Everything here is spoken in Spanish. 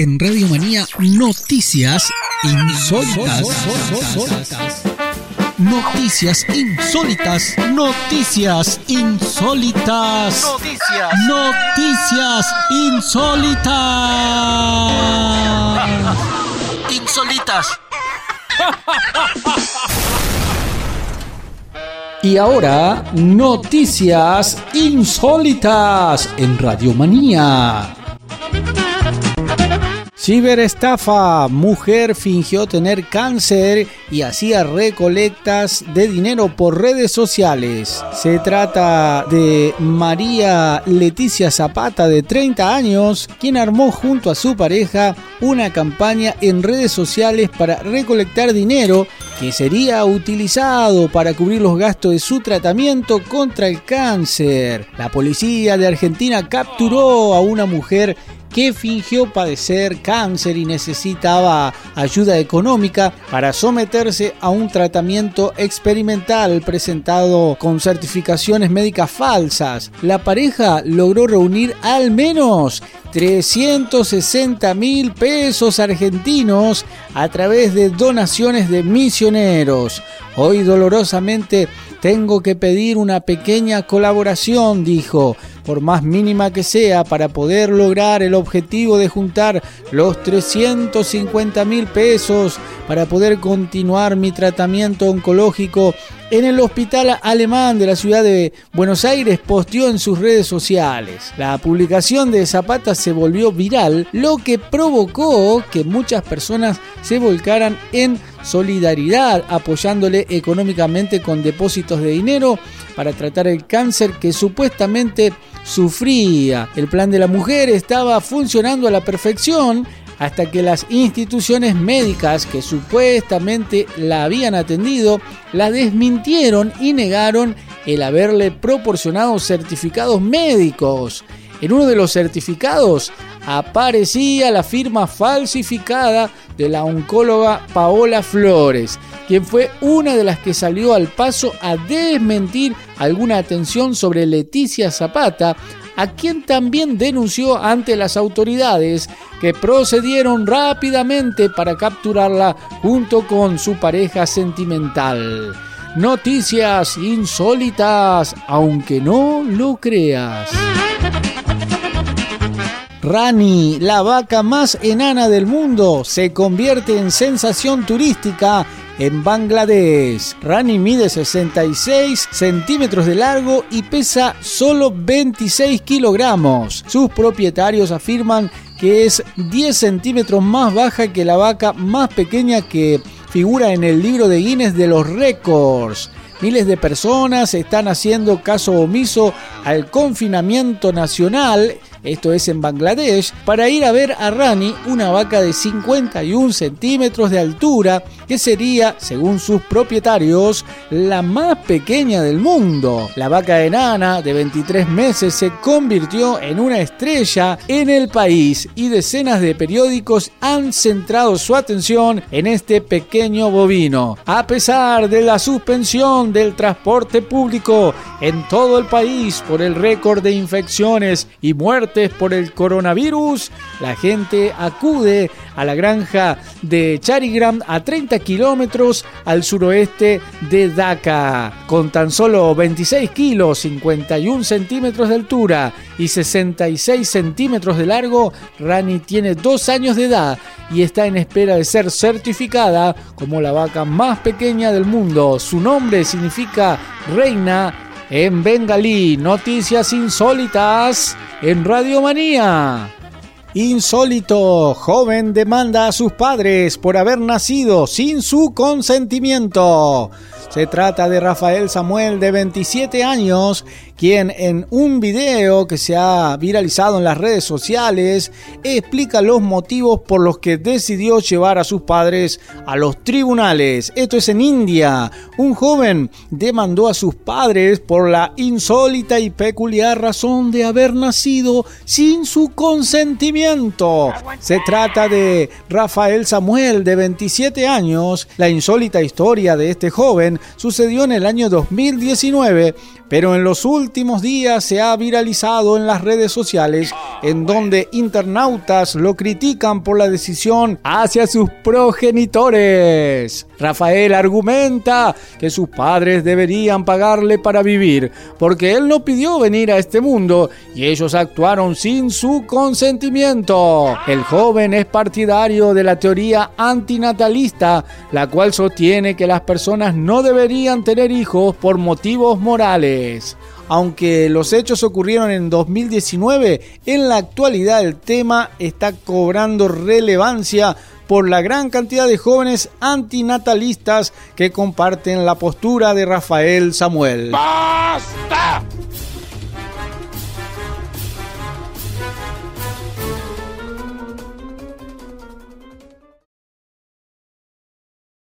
En Radio Manía, noticias insólitas. Noticias insólitas. Noticias insólitas. Noticias. Insólitas. Insólitas. Y ahora, noticias insólitas en Radio Manía. Ciberestafa. Mujer fingió tener cáncer y hacía recolectas de dinero por redes sociales. Se trata de María Leticia Zapata, de 30 años, quien armó junto a su pareja una campaña en redes sociales para recolectar dinero que sería utilizado para cubrir los gastos de su tratamiento contra el cáncer. La policía de Argentina capturó a una mujer que fingió padecer cáncer y necesitaba ayuda económica para someterse a un tratamiento experimental presentado con certificaciones médicas falsas. La pareja logró reunir al menos 360 mil pesos argentinos a través de donaciones de misioneros. Hoy dolorosamente tengo que pedir una pequeña colaboración, dijo, por más mínima que sea, para poder lograr el objetivo de juntar los 350 mil pesos para poder continuar mi tratamiento oncológico en el hospital alemán de la ciudad de Buenos Aires posteó en sus redes sociales. La publicación de Zapata se volvió viral, lo que provocó que muchas personas se volcaran en solidaridad, apoyándole económicamente con depósitos de dinero para tratar el cáncer que supuestamente sufría. El plan de la mujer estaba funcionando a la perfección hasta que las instituciones médicas que supuestamente la habían atendido la desmintieron y negaron el haberle proporcionado certificados médicos. En uno de los certificados aparecía la firma falsificada de la oncóloga Paola Flores, quien fue una de las que salió al paso a desmentir alguna atención sobre Leticia Zapata, a quien también denunció ante las autoridades que procedieron rápidamente para capturarla junto con su pareja sentimental. Noticias insólitas, aunque no lo creas. Rani, la vaca más enana del mundo, se convierte en sensación turística en Bangladesh. Rani mide 66 centímetros de largo y pesa solo 26 kilogramos. Sus propietarios afirman que es 10 centímetros más baja que la vaca más pequeña que figura en el libro de Guinness de los récords. Miles de personas están haciendo caso omiso al confinamiento nacional esto es en Bangladesh, para ir a ver a Rani, una vaca de 51 centímetros de altura, que sería, según sus propietarios, la más pequeña del mundo. La vaca enana de 23 meses se convirtió en una estrella en el país y decenas de periódicos han centrado su atención en este pequeño bovino. A pesar de la suspensión del transporte público en todo el país por el récord de infecciones y muertes, por el coronavirus, la gente acude a la granja de Charigram a 30 kilómetros al suroeste de Dhaka. Con tan solo 26 kilos, 51 centímetros de altura y 66 centímetros de largo, Rani tiene dos años de edad y está en espera de ser certificada como la vaca más pequeña del mundo. Su nombre significa reina en bengalí. Noticias insólitas en Radio Manía. Insólito, joven demanda a sus padres por haber nacido sin su consentimiento. Se trata de Rafael Samuel de 27 años, quien en un video que se ha viralizado en las redes sociales explica los motivos por los que decidió llevar a sus padres a los tribunales. Esto es en India. Un joven demandó a sus padres por la insólita y peculiar razón de haber nacido sin su consentimiento. Se trata de Rafael Samuel de 27 años. La insólita historia de este joven sucedió en el año 2019, pero en los últimos últimos días se ha viralizado en las redes sociales, en donde internautas lo critican por la decisión hacia sus progenitores. Rafael argumenta que sus padres deberían pagarle para vivir, porque él no pidió venir a este mundo y ellos actuaron sin su consentimiento. El joven es partidario de la teoría antinatalista, la cual sostiene que las personas no deberían tener hijos por motivos morales. Aunque los hechos ocurrieron en 2019, en la actualidad el tema está cobrando relevancia por la gran cantidad de jóvenes antinatalistas que comparten la postura de Rafael Samuel. ¡Basta!